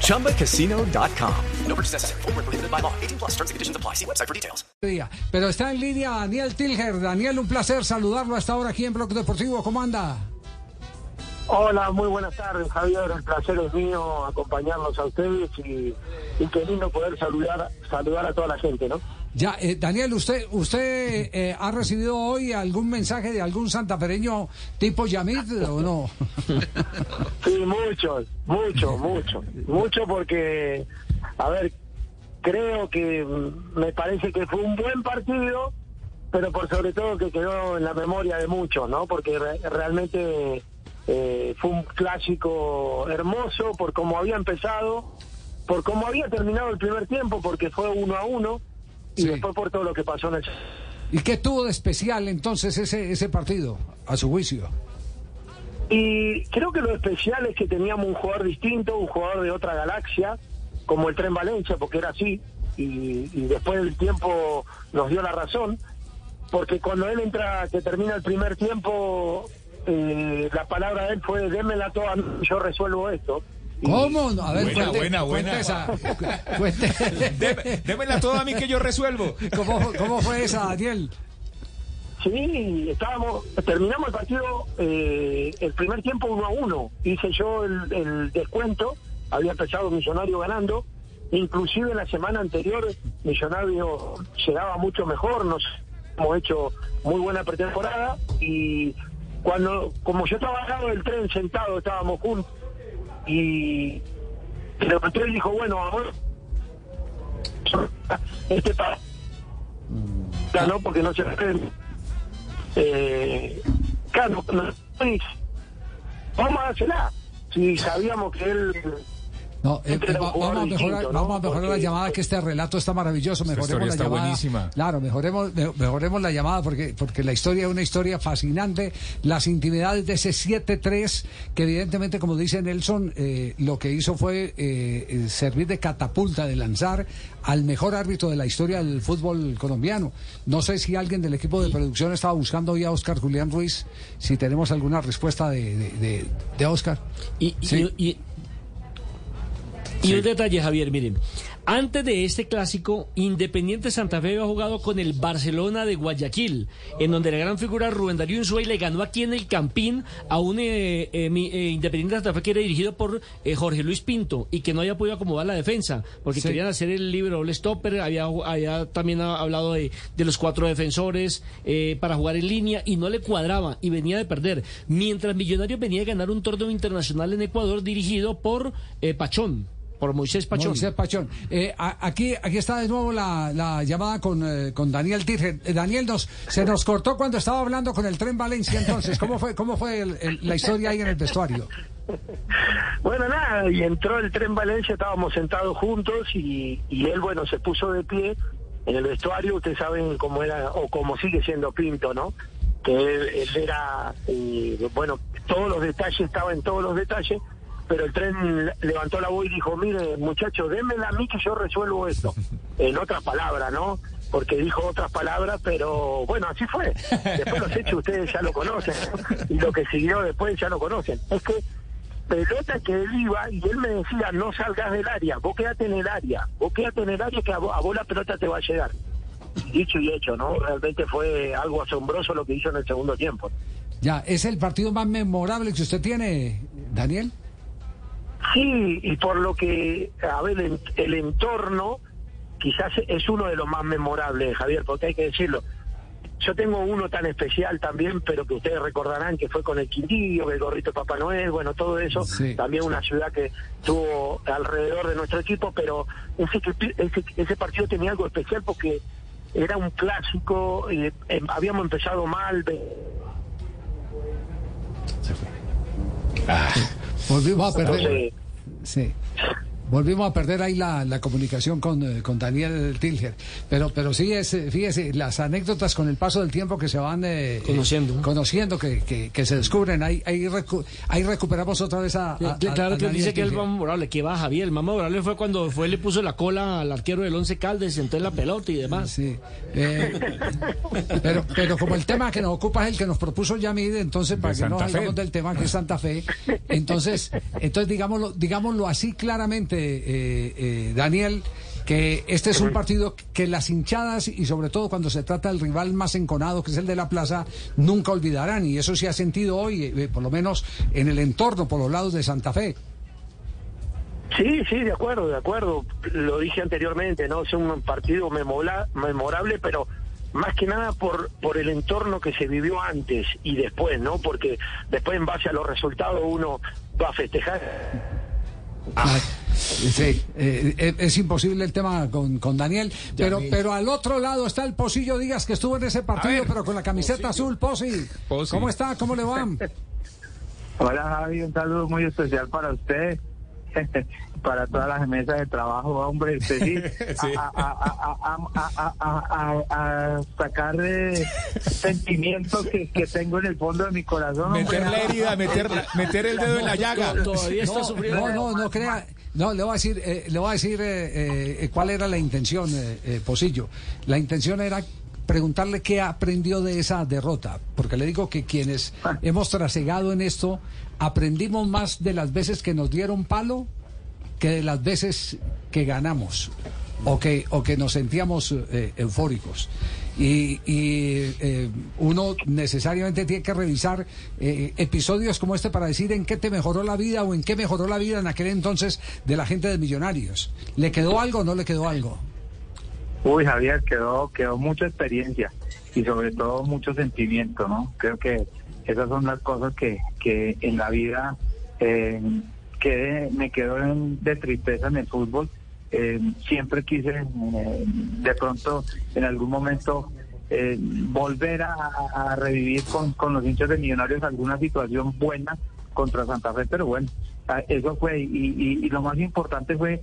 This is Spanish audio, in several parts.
ChumbaCasino.com. No purchase necessary. Full prohibited by law. 18 plus terms and conditions apply. See website for details. Pero está en línea Daniel Tilger. Daniel, un placer saludarlo hasta ahora aquí en Bloque Deportivo. ¿Cómo anda? Hola, muy buenas tardes, Javier. El placer es mío acompañarlos a ustedes y, y qué lindo poder saludar, saludar a toda la gente, ¿no? Ya, eh, Daniel, ¿usted usted eh, ha recibido hoy algún mensaje de algún santafereño tipo Yamid o no? Sí, muchos, mucho, mucho, mucho porque, a ver, creo que mm, me parece que fue un buen partido, pero por sobre todo que quedó en la memoria de muchos, ¿no? Porque re- realmente eh, fue un clásico hermoso por cómo había empezado, por cómo había terminado el primer tiempo, porque fue uno a uno, y Sí. después por todo lo que pasó en el... ¿Y qué tuvo de especial entonces ese, ese partido, a su juicio? Y creo que lo especial es que teníamos un jugador distinto, un jugador de otra galaxia, como el Tren Valencia, porque era así, y, y después del tiempo nos dio la razón, porque cuando él entra, que termina el primer tiempo, eh, la palabra de él fue, démela toda, yo resuelvo esto. ¿Cómo? A ver, Buena, cuente, buena, buena. cuente esa. cu- cuente. Deme- Démela toda a mí que yo resuelvo. ¿Cómo, ¿Cómo fue esa, Daniel? Sí, estábamos, terminamos el partido, eh, el primer tiempo uno a uno. Hice yo el, el descuento, había empezado Millonario ganando. Inclusive la semana anterior Millonario llegaba mucho mejor, nos hemos hecho muy buena pretemporada y cuando, como yo estaba al lado del tren sentado, estábamos juntos y se levantó y dijo, bueno, ahora este pa ya no, porque no se eh, claro, vamos a dársela. Si sabíamos que él No, eh, eh, vamos a mejorar, ¿no? vamos a mejorar la Porque- llamada, que este relato está maravilloso. Mejoremos la está llamada. buenísima. Claro, mejoremos, me- mejoremos la llamada porque, porque la historia es una historia fascinante. Las intimidades de ese 7-3, que evidentemente, como dice Nelson, eh, lo que hizo fue eh, eh, servir de catapulta, de lanzar al mejor árbitro de la historia del fútbol colombiano. No sé si alguien del equipo de producción estaba buscando hoy a Oscar Julián Ruiz, si tenemos alguna respuesta de, de, de- de Oscar. Y, y- Sí. Y- un detalle, Javier, miren. Antes de este clásico, Independiente Santa Fe había jugado con el Barcelona de Guayaquil, en donde la gran figura Rubén Darío Insúa le ganó aquí en el Campín a un eh, eh, eh, Independiente Santa Fe que era dirigido por eh, Jorge Luis Pinto y que no había podido acomodar la defensa, porque Sí. querían hacer el libre doble stopper, había, había también ha- hablado de, de los cuatro defensores eh, para jugar en línea y no le cuadraba y venía de perder. Mientras Millonarios venía a ganar un torneo internacional en Ecuador dirigido por eh, Pachón, por Moisés Pachón. Moisés Pachón. Eh, a- aquí, aquí está de nuevo la, la llamada con, eh, con Daniel Tirger. Eh, Daniel, nos, se nos cortó cuando estaba hablando con el tren Valencia entonces. ¿Cómo fue, cómo fue el- el- la historia ahí en el vestuario? Bueno, nada, y entró el tren Valencia, estábamos sentados juntos y, y él, bueno, se puso de pie en el vestuario. Ustedes saben cómo era, o cómo sigue siendo Pinto, ¿no? Que él, él era, eh, bueno, todos los detalles, estaba en todos los detalles, pero el tren levantó la voz y dijo, mire, muchachos, démela a mí que yo resuelvo esto. En otras palabras, ¿no? Porque dijo otras palabras, pero bueno, así fue. Después los hechos ustedes ya lo conocen, ¿no? y lo que siguió después ya lo conocen. Es que pelota que él iba y él me decía no salgas del área, vos quédate en el área, vos quédate en el área que a vos, a vos la pelota te va a llegar. Dicho y hecho, ¿no? Realmente fue algo asombroso lo que hizo en el segundo tiempo. Ya, ¿es el partido más memorable que usted tiene, Daniel? Sí, y por lo que, a ver, el, el entorno quizás es uno de los más memorables, Javier, porque hay que decirlo. Yo tengo uno tan especial también, pero que ustedes recordarán que fue con el Quindío, el gorrito de Papá Noel, bueno, todo eso. Sí. También una ciudad que tuvo alrededor de nuestro equipo, pero ese, ese, ese partido tenía algo especial porque era un clásico, eh, em- habíamos empezado mal, ve- Volvimos a perder. entonces, Sí. Volvimos a perder ahí la, la comunicación con, eh, con Daniel Tilger. Pero, pero sí, es, eh, fíjese, las anécdotas con el paso del tiempo que se van eh, eh, Conociendo. conociendo que, que, que se descubren, ahí, ahí, recu- ahí recuperamos otra vez a. a- Cl- a- claro a que Daniel dice que el Tilger. más memorable, que va Javier, el más memorable fue cuando fue le puso la cola al arquero del Once Caldes, sentó en la pelota y demás. Sí. Eh, pero, pero como el tema que nos ocupa es el que nos propuso Yamid, entonces para que no Santa Fe. hablamos del tema que es Santa Fe, entonces, entonces digámoslo, digámoslo así claramente, eh, eh, Daniel, que este es un partido que las hinchadas y sobre todo cuando se trata del rival más enconado, que es el de la plaza, nunca olvidarán y eso se ha sentido hoy, eh, por lo menos en el entorno, por los lados de Santa Fe. Sí, sí, de acuerdo, de acuerdo. Lo dije anteriormente, ¿no? Es un partido memorable, pero más que nada por, por el entorno que se vivió antes y después, ¿no? Porque después en base a los resultados uno va a festejar. Sí, eh, eh, es imposible el tema con, con Daniel, pero, pero al otro lado está el Posillo Díaz que estuvo en ese partido, ver, pero con la camiseta azul, Posi. Posi. ¿Cómo está? ¿Cómo le va? Hola Javi, un saludo muy especial para usted, para todas las mesas de trabajo, hombre, usted sí, Sí. A, a- a- a- a- a- a- a sacar eh, sentimientos que, que tengo en el fondo de mi corazón. hombre. Meter la herida, meter, meter el dedo en la llaga. Todavía está No, sufriendo. no, no, no crea. No, le voy a decir, eh, le voy a decir eh, eh, cuál era la intención, eh, eh, Posillo. La intención era preguntarle qué aprendió de esa derrota, porque le digo que quienes hemos trasegado en esto aprendimos más de las veces que nos dieron palo que de las veces que ganamos o que, o que nos sentíamos eh, eufóricos. Y, y, eh, uno necesariamente tiene que revisar eh, episodios como este para decir en qué te mejoró la vida o en qué mejoró la vida en aquel entonces de la gente de Millonarios. ¿Le quedó algo o no le quedó algo? Uy, Javier, quedó, quedó mucha experiencia y sobre todo mucho sentimiento, ¿no? Creo que esas son las cosas que, que en la vida eh, quedé- me quedó en- de tristeza en el fútbol. Eh, siempre quise eh, de pronto en algún momento eh, volver a, revivir con, con los hinchas de Millonarios alguna situación buena contra Santa Fe, pero bueno, ah, eso fue y- y lo más importante fue,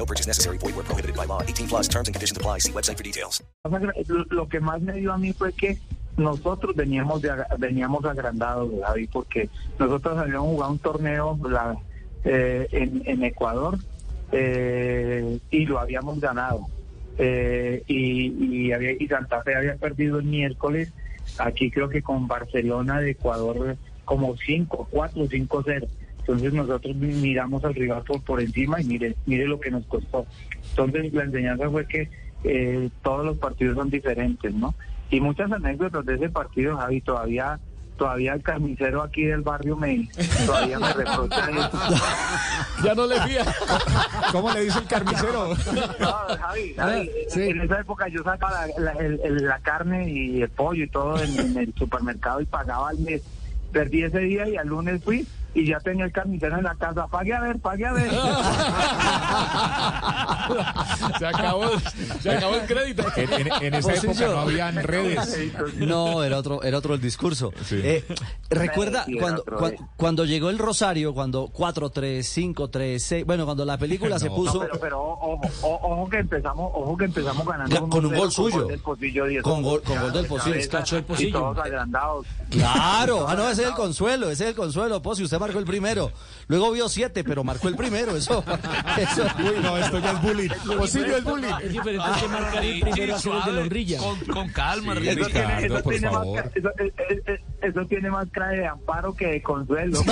No purchase necessary. Void where prohibited by law. 18 plus terms and conditions apply. See website for details. Lo- que más me dio a mí fue que nosotros veníamos veníamos agrandados, David, porque nosotros habíamos jugado un torneo eh, en, Ecuador eh, y lo habíamos ganado. Eh, y, y, Santa Fe había perdido el miércoles, aquí creo que con Barcelona de Ecuador como 5, 4, 5, 0. Entonces nosotros miramos al rival por, por encima y mire, mire lo que nos costó. Entonces la enseñanza fue que eh, todos los partidos son diferentes, ¿no? Y muchas anécdotas de ese partido, Javi, todavía todavía el carnicero aquí del barrio me todavía me reprocha eso. Ya no le fía. ¿Cómo le dice el carnicero? No, Javi, Javi, Sí. en esa época yo sacaba la, la- el- el- la carne y el pollo y todo en, en el supermercado y pagaba al mes. Perdí ese día y al lunes fui y ya tenía el carnicero en la casa. Pague a ver, pague a ver. Se acabó, se acabó el crédito. En, en- en esa sí, época no habían redes. No, era otro, era otro el discurso. Sí. Eh, recuerda Sí, cuando, cua- cuando llegó el Rosario, cuando 4-3, 5-3, 6, bueno, cuando la película se No. puso Pero, pero ojo, ojo que empezamos, ojo que empezamos ganando Ya, con un 1-0 gol suyo. Con gol- con gol del el. Y todos agrandados. Claro, ah no, ese es el consuelo, ese es el consuelo, Posi, usted marcó el primero, luego vio siete, pero marcó el primero, eso, eso, Uy, no, esto ya es bullying. Posillo es bullying. Es diferente que marcar el primero a de la honrilla. Con, con calma, Sí, Eso tiene, Ricardo, eso por tiene más, favor. eso, eso tiene más cara de amparo que de consuelo.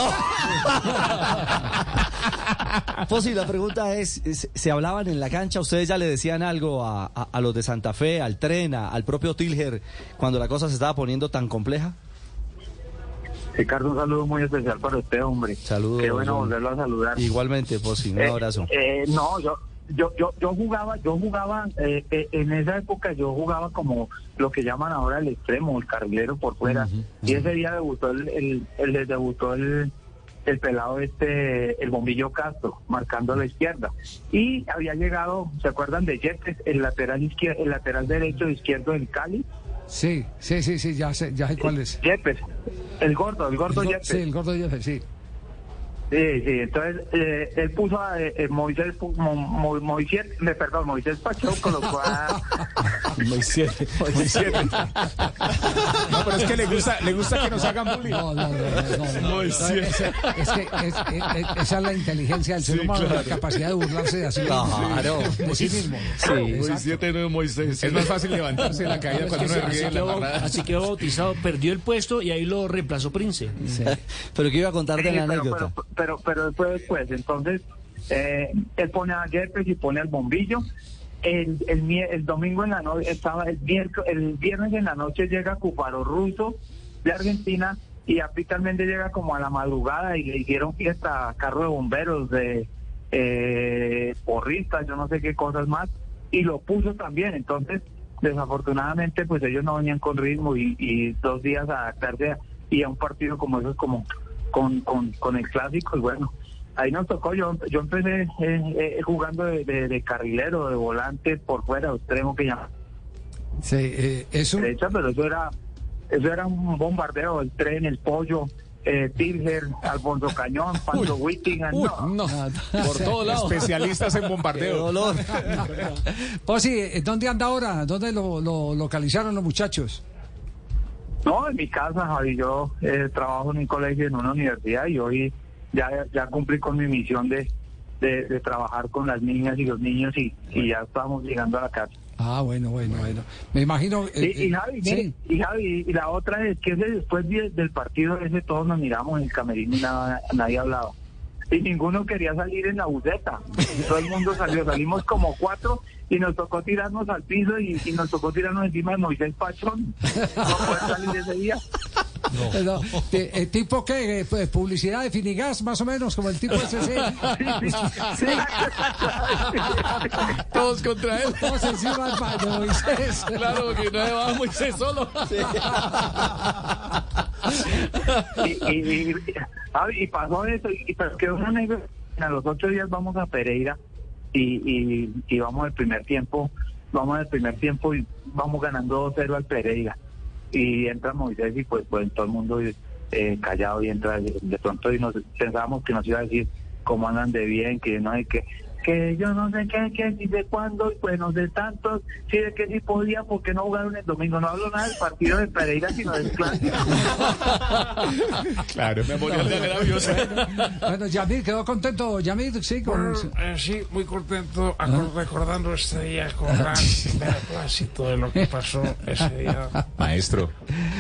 Posi, la pregunta es, es, ¿se hablaban en la cancha? ¿Ustedes ya le decían algo a, a- a los de Santa Fe, al Trena, al propio Tilger, cuando la cosa se estaba poniendo tan compleja? Ricardo, un saludo muy especial para usted, hombre. Saludos, Qué bueno volverlo a saludar. Igualmente, Posi, un Eh, abrazo. eh, no, yo, yo, yo, yo jugaba, yo jugaba, eh, eh, en esa época yo jugaba como lo que llaman ahora el extremo, el carrilero por fuera. Y ese día debutó el, el, el- debutó el, el pelado este, el bombillo Castro, marcando a la izquierda. Y había llegado, ¿se acuerdan de Yepes, el lateral izquierdo, el lateral derecho izquierdo del Cali? Sí, sí, sí, sí, ya sé, ya sé cuál es. Yepes, el gordo, el gordo El go- Yepes. sí, el gordo Yepes, sí. Sí, sí, entonces eh, él puso a eh, eh, Moisés, Mo- Mo- Moisés, me perdón, Moisés Pachón colocó a... Moisés. Moisés. No, pero es que le gusta, le gusta que nos hagan bullying. No, no, no, no, no, no. Moisés. Es, es que es- es- es- esa es la inteligencia del ser Sí, humano, la capacidad de burlarse de sí mismo. Claro. De sí mismo. Moisés no es Moisés. Es más fácil levantarse de la caída cuando uno se Así ríe la quedó, así quedó bautizado, perdió el puesto y ahí lo reemplazó Prince. Pero que iba a contar de Sí, la pero, anécdota. pero, pero, pero después, después, entonces, eh, él pone a Yepes y pone al bombillo. El, el, el domingo en la noche, estaba el, miérc- el viernes en la noche llega Cuparo Ruso de Argentina y a llega como a la madrugada y le hicieron fiesta a carro de bomberos, de eh, porristas, yo no sé qué cosas más, y lo puso también. Entonces, desafortunadamente, pues ellos no venían con ritmo y, y dos días a adaptarse y a un partido como eso es como con, con, con el clásico y bueno, ahí nos tocó, yo, yo empecé eh, eh, jugando de, de- de carrilero, de volante por fuera, extremo que llaman Sí, eh, es un, derecha, pero eso era, eso era un bombardeo, el tren, el pollo, eh, Tilger, Alfonso Cañón, Pancho Whittingham, no. no. Por todos lados. Especialistas en ¡Qué bombardeo. dolor! Posi, eh, ¿dónde anda ahora? ¿Dónde lo, lo localizaron los muchachos? No, en mi casa, Javi, yo eh, trabajo en un colegio, en una universidad y hoy ya, ya cumplí con mi misión de, de, de trabajar con las niñas y los niños y, y ya estamos llegando a la casa. Ah, bueno, bueno, bueno. Me imagino. eh, Y, y eh, Javi, sí. mire, y Javi, y la otra es que después de- del partido ese todos nos miramos en el camerino y nada, nadie hablaba. Y ninguno quería salir en la buceta. Todo el mundo salió, salimos como cuatro y nos tocó tirarnos al piso y, y nos tocó tirarnos encima de Moisés Pachón. No poder salir ese día. Pero, eh, eh, ¿Tipo qué? Eh, pues, ¿Publicidad de Finigas, más o menos, como el tipo ese? sí. Sí. Todos contra él. Todos encima de Moisés. Claro que no va Moisés solo. y, pasó eso, y, pero quedó una anécdota. A los ocho días vamos a Pereira y, y, vamos al primer tiempo, vamos al primer tiempo y vamos ganando 2-0 al Pereira. Y entra Moisés y pues, pues todo el mundo eh, callado y entra de pronto y nos pensábamos que nos iba a decir cómo andan de bien, que no hay que que yo no sé qué, que ni de cuándo, y pues no sé tantos, sí de que sí podía, porque no jugaron el domingo. No hablo nada del partido de Pereira, sino del clásico. Claro, memorial de agravios. Bueno, Yamil, ¿quedó contento? Yamil, sí, con... Bueno, eh, sí, muy contento acor- recordando este día con gran beneplácito de lo que pasó ese día. Maestro.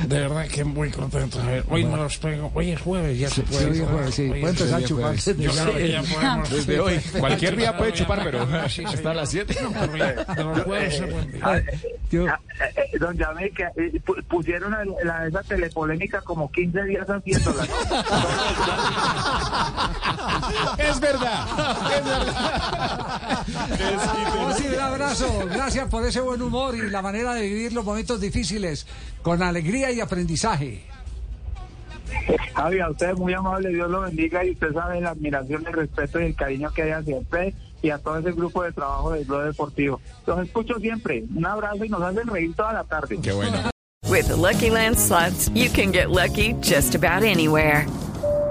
De verdad que muy contento. A ver, hoy me los pego. Hoy es jueves, ya se Sí, puede. hoy es jueves, sí. Hoy Puede es empezar a jueves. chupar. Yo creo que ya podemos. Desde hoy. Cualquier día puede chupar, pero hasta las 7. No, pero ya, de los jueves se puede. Ah, Yo- ah, eh, eh, don Yamé, que eh, pu- pusieron la, esa telepolémica como 15 días haciéndola. Es verdad. Es verdad. Sí, un abrazo. Gracias por ese buen humor y la manera de vivir los momentos difíciles con alegría y aprendizaje. Javi, a usted muy amable, Dios lo bendiga y usted sabe la admiración, el respeto y el cariño que hay hacia usted y a todo ese grupo de trabajo del Blog Deportivo. Los escucho siempre. Un abrazo y nos hacen reír toda la tarde. Qué bueno. With the Lucky Land slots, you can get lucky just about anywhere.